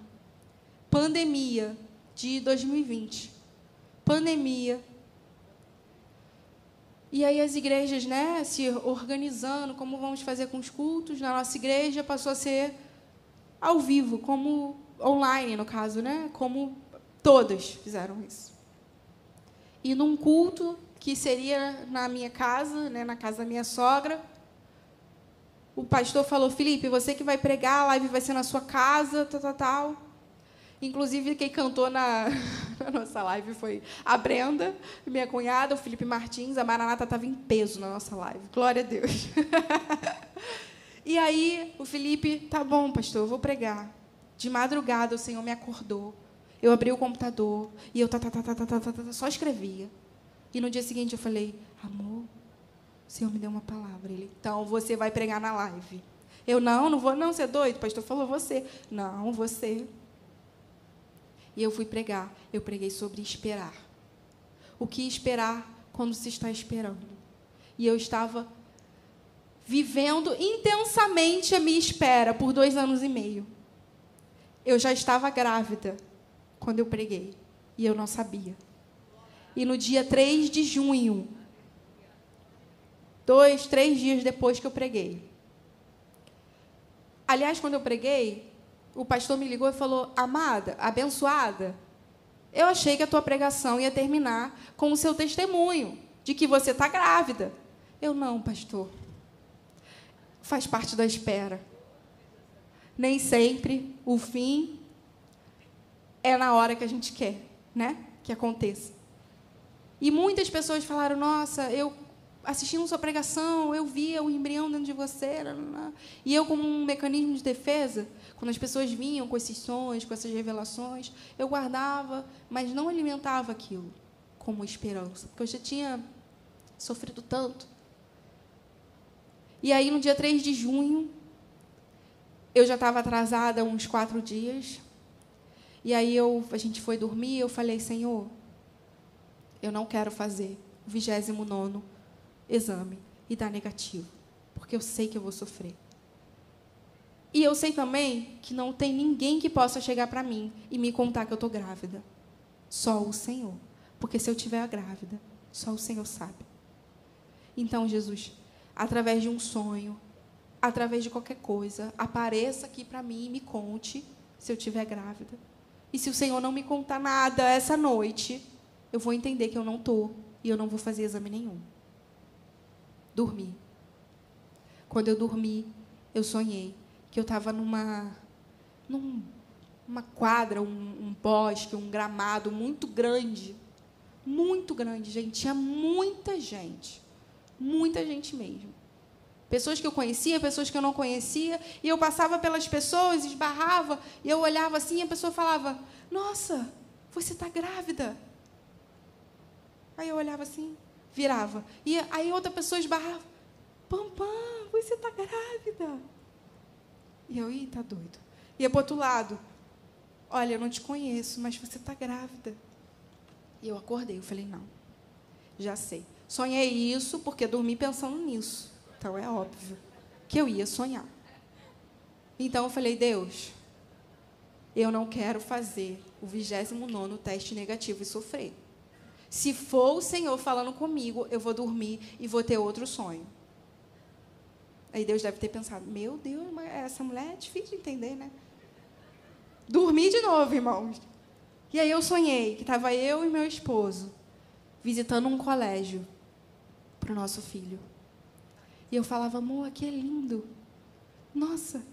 S1: pandemia de 2020. Pandemia. E aí as igrejas, né, se organizando, como vamos fazer com os cultos, na nossa igreja passou a ser ao vivo, como online, no caso, né, como Todas fizeram isso. E num culto que seria na minha casa, né, na casa da minha sogra, o pastor falou: Felipe, você que vai pregar, a live vai ser na sua casa, tal, tal, tal. Inclusive, quem cantou na, (laughs) na nossa live foi a Brenda, minha cunhada, o Felipe Martins. A Maranata estava em peso na nossa live. Glória a Deus. (laughs) e aí, o Felipe, tá bom, pastor, eu vou pregar. De madrugada, o Senhor me acordou. Eu abri o computador e eu tá, tá, tá, tá, tá, tá, tá, tá só escrevia. E no dia seguinte eu falei, amor, o Senhor me deu uma palavra. Ele, então você vai pregar na live. Eu, não, não vou, não, você é doido. O pastor falou, você. Não, você. E eu fui pregar. Eu preguei sobre esperar. O que esperar quando se está esperando? E eu estava vivendo intensamente a minha espera por dois anos e meio. Eu já estava grávida quando eu preguei. E eu não sabia. E no dia 3 de junho, dois, três dias depois que eu preguei. Aliás, quando eu preguei, o pastor me ligou e falou: Amada, abençoada, eu achei que a tua pregação ia terminar com o seu testemunho de que você está grávida. Eu não, pastor. Faz parte da espera. Nem sempre o fim é na hora que a gente quer, né? Que aconteça. E muitas pessoas falaram: Nossa, eu assistindo sua pregação, eu via o embrião dentro de você. E eu, como um mecanismo de defesa, quando as pessoas vinham com esses sonhos, com essas revelações, eu guardava, mas não alimentava aquilo como esperança, porque eu já tinha sofrido tanto. E aí, no dia 3 de junho, eu já estava atrasada uns quatro dias. E aí eu, a gente foi dormir, eu falei, Senhor, eu não quero fazer o 29 exame e dar negativo, porque eu sei que eu vou sofrer. E eu sei também que não tem ninguém que possa chegar para mim e me contar que eu estou grávida. Só o Senhor. Porque se eu estiver grávida, só o Senhor sabe. Então, Jesus, através de um sonho, através de qualquer coisa, apareça aqui para mim e me conte se eu estiver grávida. E se o Senhor não me contar nada essa noite, eu vou entender que eu não estou e eu não vou fazer exame nenhum dormi. Quando eu dormi, eu sonhei que eu estava numa num, uma quadra, um, um bosque, um gramado muito grande. Muito grande, gente. Tinha muita gente. Muita gente mesmo. Pessoas que eu conhecia, pessoas que eu não conhecia. E eu passava pelas pessoas, esbarrava, e eu olhava assim e a pessoa falava: Nossa, você está grávida. Aí eu olhava assim, virava. E aí outra pessoa esbarrava. Pampam, você está grávida. E eu, ih, tá doido. Ia para outro lado. Olha, eu não te conheço, mas você está grávida. E eu acordei, eu falei, não, já sei. Sonhei isso porque dormi pensando nisso. Então é óbvio que eu ia sonhar. Então eu falei, Deus, eu não quero fazer o 29 teste negativo e sofrer. Se for o Senhor falando comigo, eu vou dormir e vou ter outro sonho. Aí Deus deve ter pensado: meu Deus, essa mulher é difícil de entender, né? Dormi de novo, irmãos. E aí eu sonhei que estava eu e meu esposo visitando um colégio para o nosso filho. E eu falava: amor, aqui é lindo. Nossa,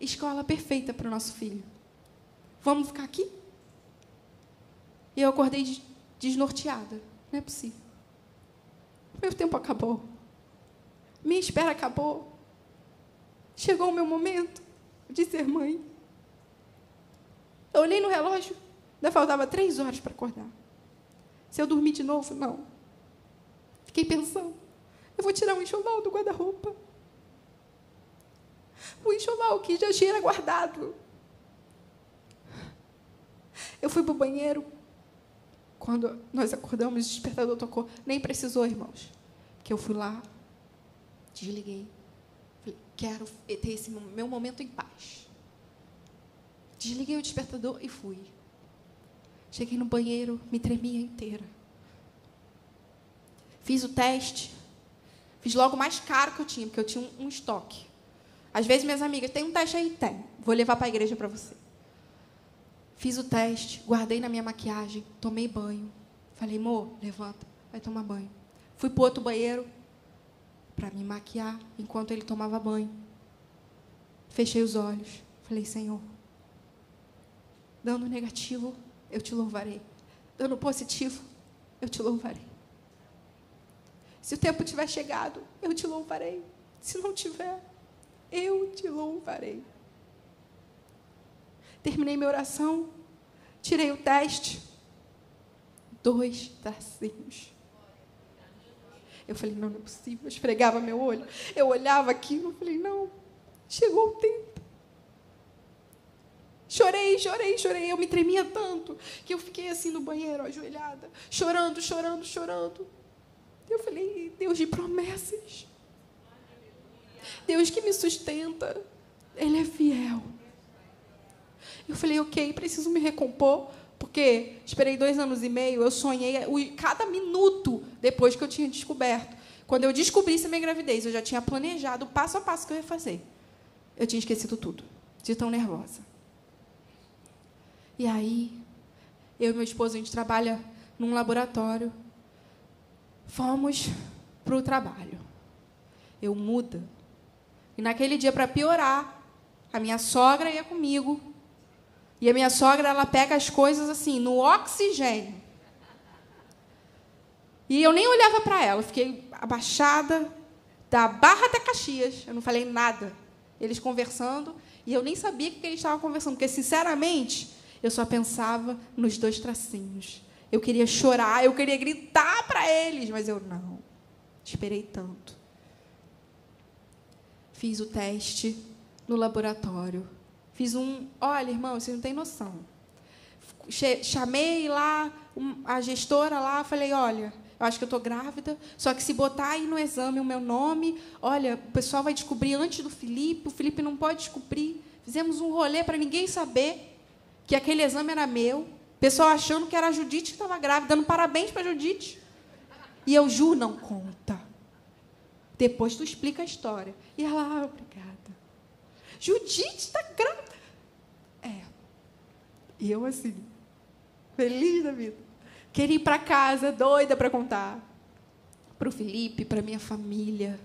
S1: escola perfeita para o nosso filho. Vamos ficar aqui? E eu acordei de desnorteada. Não é possível. Meu tempo acabou. Minha espera acabou. Chegou o meu momento de ser mãe. Eu olhei no relógio, ainda faltava três horas para acordar. Se eu dormir de novo, não. Fiquei pensando, eu vou tirar o enxoval do guarda-roupa. O enxoval que já tinha guardado. Eu fui para o banheiro, quando nós acordamos, o despertador tocou. Nem precisou, irmãos. Porque eu fui lá, desliguei. Falei, quero ter esse meu momento em paz. Desliguei o despertador e fui. Cheguei no banheiro, me tremia inteira. Fiz o teste. Fiz logo o mais caro que eu tinha, porque eu tinha um, um estoque. Às vezes, minhas amigas, tem um teste aí? Tem. Vou levar para a igreja para você. Fiz o teste, guardei na minha maquiagem, tomei banho. Falei, amor, levanta, vai tomar banho. Fui para outro banheiro para me maquiar enquanto ele tomava banho. Fechei os olhos. Falei, Senhor, dando negativo, eu te louvarei. Dando positivo, eu te louvarei. Se o tempo tiver chegado, eu te louvarei. Se não tiver, eu te louvarei. Terminei minha oração, tirei o teste. Dois tracinhos. Eu falei, não, não é possível. Eu esfregava meu olho. Eu olhava aquilo, falei, não, chegou o tempo. Chorei, chorei, chorei. Eu me tremia tanto que eu fiquei assim no banheiro, ajoelhada, chorando, chorando, chorando. Eu falei, Deus de promessas. Deus que me sustenta. Ele é fiel. Eu falei, ok, preciso me recompor, porque esperei dois anos e meio, eu sonhei cada minuto depois que eu tinha descoberto. Quando eu descobrisse a minha gravidez, eu já tinha planejado o passo a passo que eu ia fazer. Eu tinha esquecido tudo, de tão nervosa. E aí, eu e meu esposo, a gente trabalha num laboratório. Fomos para o trabalho. Eu muda. E naquele dia, para piorar, a minha sogra ia comigo e a minha sogra, ela pega as coisas assim, no oxigênio. E eu nem olhava para ela, fiquei abaixada, da Barra até Caxias. Eu não falei nada. Eles conversando, e eu nem sabia o que eles estavam conversando, porque, sinceramente, eu só pensava nos dois tracinhos. Eu queria chorar, eu queria gritar para eles, mas eu não. Esperei tanto. Fiz o teste no laboratório. Fiz um. Olha, irmão, você não tem noção. Chamei lá a gestora lá, falei: olha, eu acho que eu estou grávida, só que se botar aí no exame o meu nome, olha, o pessoal vai descobrir antes do Felipe, o Felipe não pode descobrir. Fizemos um rolê para ninguém saber que aquele exame era meu. O pessoal achando que era a Judite que estava grávida, dando parabéns para a Judite. E eu, Ju, não conta. Depois tu explica a história. E ela, ah, obrigada. Judite está grávida. E eu assim, feliz da vida. Queria ir para casa, doida para contar. Para o Felipe, para minha família.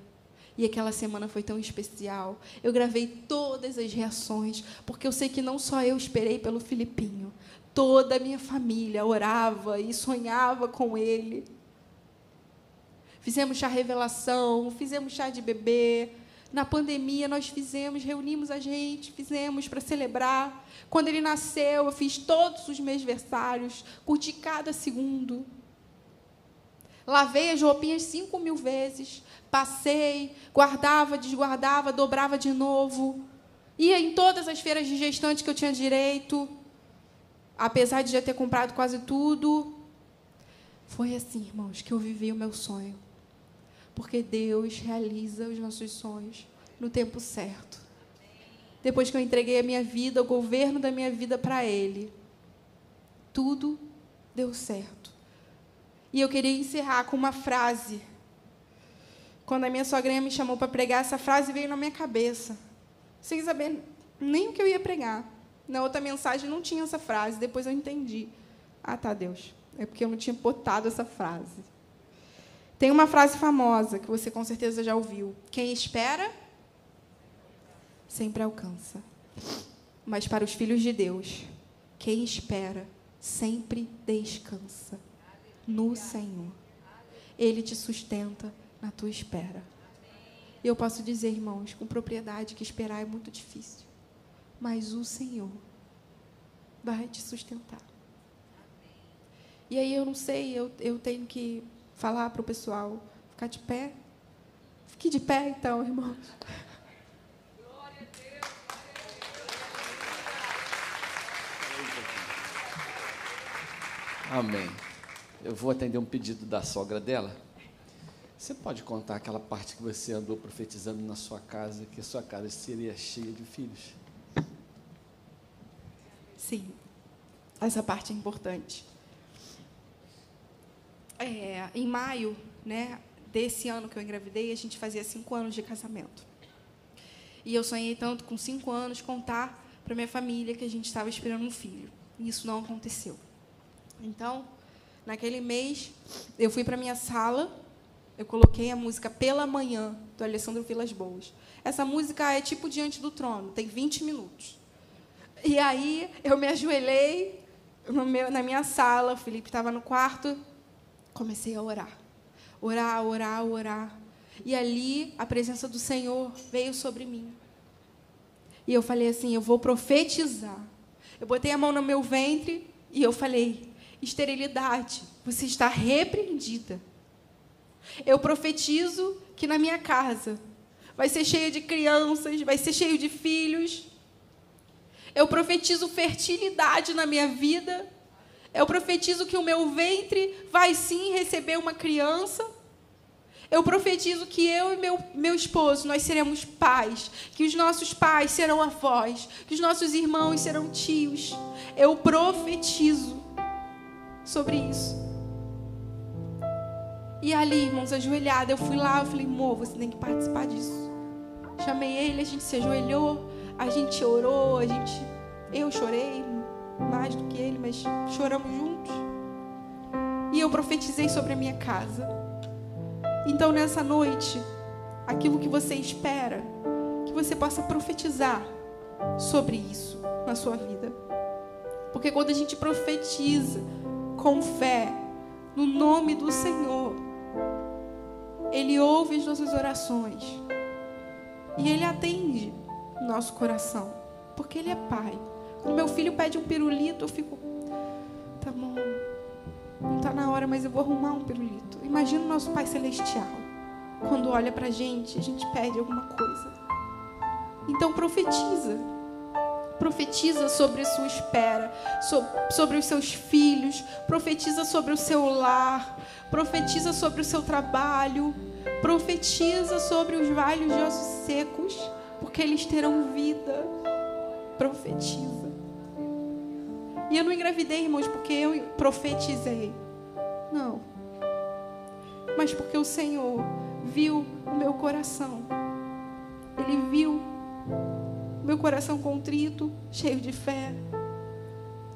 S1: E aquela semana foi tão especial. Eu gravei todas as reações, porque eu sei que não só eu esperei pelo Filipinho. Toda a minha família orava e sonhava com ele. Fizemos chá revelação, fizemos chá de bebê, na pandemia, nós fizemos, reunimos a gente, fizemos para celebrar. Quando ele nasceu, eu fiz todos os meus versários, curti cada segundo. Lavei as roupinhas cinco mil vezes, passei, guardava, desguardava, dobrava de novo. Ia em todas as feiras de gestante que eu tinha direito, apesar de já ter comprado quase tudo. Foi assim, irmãos, que eu vivi o meu sonho porque Deus realiza os nossos sonhos no tempo certo. Depois que eu entreguei a minha vida, o governo da minha vida para Ele, tudo deu certo. E eu queria encerrar com uma frase. Quando a minha sogrinha me chamou para pregar, essa frase veio na minha cabeça, sem saber nem o que eu ia pregar. Na outra mensagem não tinha essa frase, depois eu entendi. Ah, tá, Deus. É porque eu não tinha botado essa frase. Tem uma frase famosa que você com certeza já ouviu: Quem espera, sempre alcança. Mas para os filhos de Deus, quem espera, sempre descansa no Senhor. Ele te sustenta na tua espera. E eu posso dizer, irmãos, com propriedade, que esperar é muito difícil. Mas o Senhor vai te sustentar. E aí eu não sei, eu, eu tenho que falar para o pessoal ficar de pé. Fique de pé, então, irmãos.
S2: Amém. Eu vou atender um pedido da sogra dela. Você pode contar aquela parte que você andou profetizando na sua casa, que a sua casa seria cheia de filhos?
S1: Sim, essa parte é importante é, em maio né, desse ano que eu engravidei, a gente fazia cinco anos de casamento. E eu sonhei tanto, com cinco anos, contar para minha família que a gente estava esperando um filho. E isso não aconteceu. Então, naquele mês, eu fui para minha sala, eu coloquei a música Pela Manhã, do Alessandro Vilas Boas. Essa música é tipo Diante do Trono, tem 20 minutos. E aí eu me ajoelhei meu, na minha sala, o Felipe estava no quarto, comecei a orar. Orar, orar, orar. E ali a presença do Senhor veio sobre mim. E eu falei assim: eu vou profetizar. Eu botei a mão no meu ventre e eu falei: esterilidade, você está repreendida. Eu profetizo que na minha casa vai ser cheia de crianças, vai ser cheio de filhos. Eu profetizo fertilidade na minha vida. Eu profetizo que o meu ventre vai sim receber uma criança. Eu profetizo que eu e meu, meu esposo, nós seremos pais, que os nossos pais serão avós, que os nossos irmãos serão tios. Eu profetizo sobre isso. E ali, irmãos, ajoelhada, eu fui lá, eu falei, amor, você tem que participar disso. Chamei ele, a gente se ajoelhou, a gente orou, a gente. Eu chorei mais do que ele, mas choramos juntos. E eu profetizei sobre a minha casa. Então, nessa noite, aquilo que você espera, que você possa profetizar sobre isso na sua vida. Porque quando a gente profetiza com fé, no nome do Senhor, Ele ouve as nossas orações e Ele atende o nosso coração, porque Ele é Pai. Meu filho pede um pirulito, eu fico, tá bom, não está na hora, mas eu vou arrumar um pirulito. Imagina o nosso Pai Celestial. Quando olha para gente, a gente pede alguma coisa. Então profetiza. Profetiza sobre a sua espera, sobre os seus filhos, profetiza sobre o seu lar, profetiza sobre o seu trabalho, profetiza sobre os vales de ossos secos, porque eles terão vida. Profetiza. E eu não engravidei, irmãos, porque eu profetizei. Não. Mas porque o Senhor viu o meu coração. Ele viu o meu coração contrito, cheio de fé.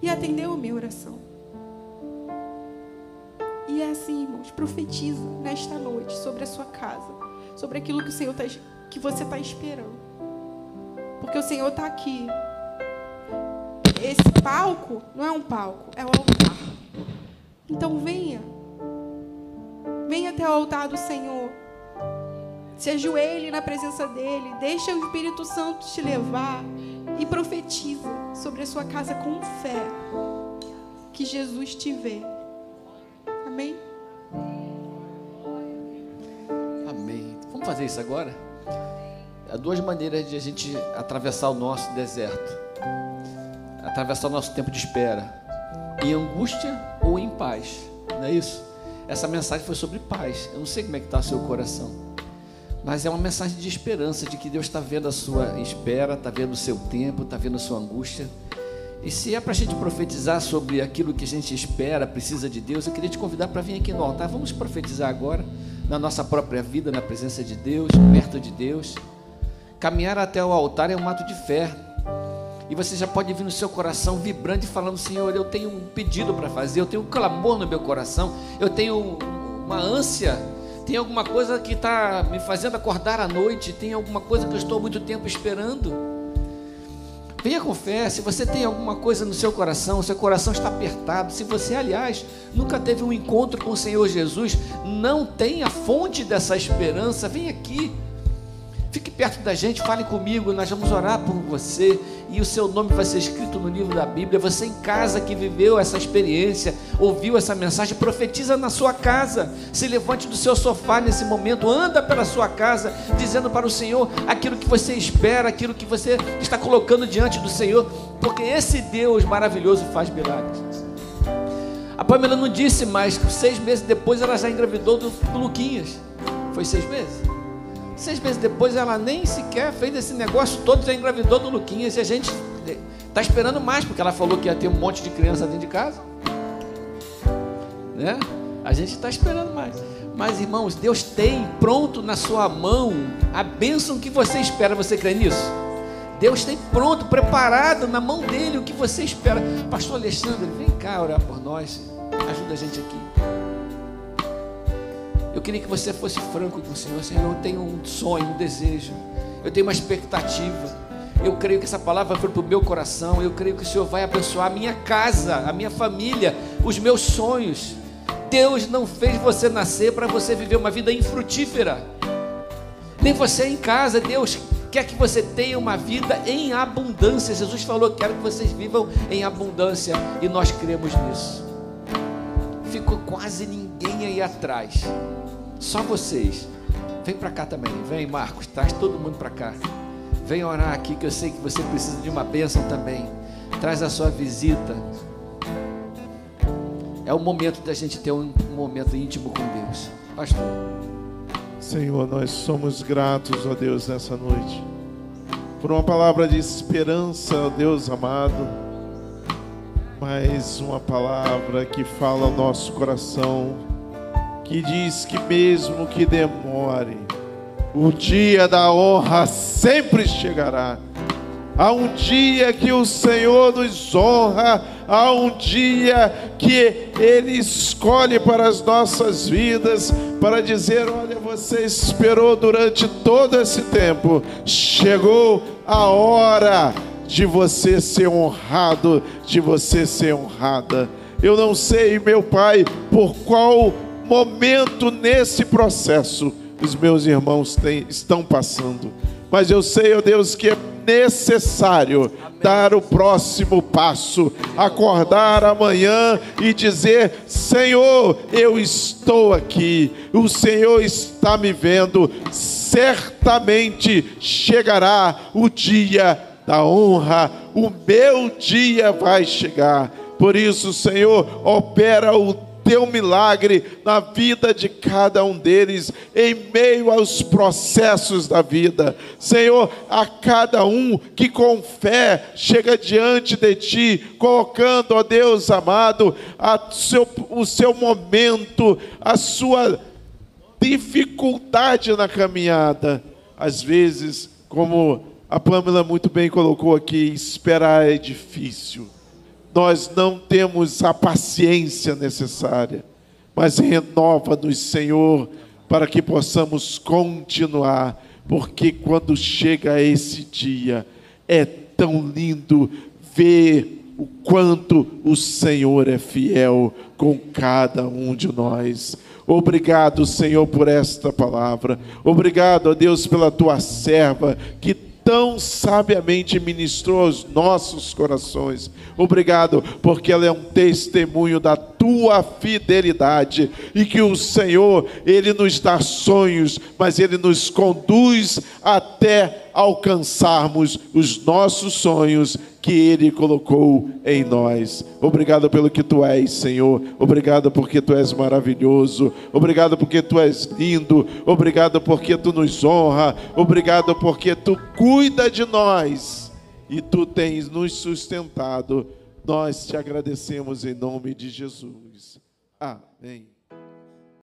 S1: E atendeu a minha oração. E é assim, irmãos, profetiza nesta noite sobre a sua casa, sobre aquilo que o Senhor tá, que você está esperando. Porque o Senhor está aqui esse palco não é um palco, é o altar. Então venha. Venha até o altar do Senhor. Se ajoelhe na presença dEle. Deixa o Espírito Santo te levar. E profetiza sobre a sua casa com fé. Que Jesus te vê. Amém?
S2: Amém. Vamos fazer isso agora? Há duas maneiras de a gente atravessar o nosso deserto atravessar nosso tempo de espera em angústia ou em paz, não é isso? Essa mensagem foi sobre paz. Eu não sei como é que está seu coração, mas é uma mensagem de esperança, de que Deus está vendo a sua espera, está vendo o seu tempo, está vendo a sua angústia. E se é para a gente profetizar sobre aquilo que a gente espera, precisa de Deus, eu queria te convidar para vir aqui no altar. Vamos profetizar agora, na nossa própria vida, na presença de Deus, perto de Deus. Caminhar até o altar é um ato de fé. E você já pode vir no seu coração vibrando e falando: Senhor, eu tenho um pedido para fazer, eu tenho um clamor no meu coração, eu tenho uma ânsia, tem alguma coisa que está me fazendo acordar à noite, tem alguma coisa que eu estou há muito tempo esperando. Venha com fé, se você tem alguma coisa no seu coração, seu coração está apertado, se você, aliás, nunca teve um encontro com o Senhor Jesus, não tem a fonte dessa esperança, vem aqui. Fique perto da gente, fale comigo, nós vamos orar por você e o seu nome vai ser escrito no livro da Bíblia. Você em casa que viveu essa experiência, ouviu essa mensagem, profetiza na sua casa. Se levante do seu sofá nesse momento, anda pela sua casa, dizendo para o Senhor aquilo que você espera, aquilo que você está colocando diante do Senhor, porque esse Deus maravilhoso faz milagres. A Pamela não disse mais que seis meses depois ela já engravidou do, do Luquinhas. Foi seis meses? Seis meses depois, ela nem sequer fez esse negócio todo, já engravidou do Luquinhas. E a gente está esperando mais, porque ela falou que ia ter um monte de criança dentro de casa. Né? A gente está esperando mais. Mas, irmãos, Deus tem pronto na sua mão a bênção que você espera. Você crê nisso? Deus tem pronto, preparado na mão dele o que você espera. Pastor Alexandre, vem cá orar por nós. Ajuda a gente aqui. Eu queria que você fosse franco com o Senhor. Senhor, eu tenho um sonho, um desejo. Eu tenho uma expectativa. Eu creio que essa palavra foi para o meu coração. Eu creio que o Senhor vai abençoar a minha casa, a minha família, os meus sonhos. Deus não fez você nascer para você viver uma vida infrutífera. Nem você em casa, Deus quer que você tenha uma vida em abundância. Jesus falou: Quero que vocês vivam em abundância, e nós cremos nisso. Ficou quase ninguém aí atrás, só vocês. Vem para cá também, vem Marcos, traz todo mundo para cá. Vem orar aqui, que eu sei que você precisa de uma bênção também. Traz a sua visita. É o momento da gente ter um momento íntimo com Deus. Pastor.
S3: Senhor, nós somos gratos, ó Deus, nessa noite, por uma palavra de esperança, Deus amado, mais uma palavra que fala ao nosso coração, que diz que mesmo que demore, o dia da honra sempre chegará. Há um dia que o Senhor nos honra, há um dia que Ele escolhe para as nossas vidas, para dizer: Olha, você esperou durante todo esse tempo, chegou a hora de você ser honrado, de você ser honrada. Eu não sei, meu Pai, por qual momento nesse processo os meus irmãos têm, estão passando, mas eu sei, ó Deus, que é necessário dar o próximo passo, acordar amanhã e dizer: Senhor, eu estou aqui, o Senhor está me vendo, certamente chegará o dia da honra, o meu dia vai chegar. Por isso, Senhor, opera o teu milagre na vida de cada um deles, em meio aos processos da vida. Senhor, a cada um que com fé chega diante de ti, colocando, ó Deus amado, seu, o seu momento, a sua dificuldade na caminhada. Às vezes, como a Pamela muito bem colocou aqui, esperar é difícil nós não temos a paciência necessária, mas renova-nos, Senhor, para que possamos continuar, porque quando chega esse dia, é tão lindo ver o quanto o Senhor é fiel com cada um de nós. Obrigado, Senhor, por esta palavra. Obrigado, ó Deus, pela tua serva que tão sabiamente ministrou aos nossos corações. Obrigado, porque ela é um testemunho da tua fidelidade e que o Senhor, ele nos dá sonhos, mas ele nos conduz até alcançarmos os nossos sonhos que Ele colocou em nós. Obrigado pelo que Tu és, Senhor. Obrigado porque Tu és maravilhoso. Obrigado porque Tu és lindo. Obrigado porque Tu nos honra. Obrigado porque Tu cuida de nós e Tu tens nos sustentado. Nós te agradecemos em nome de Jesus. Amém.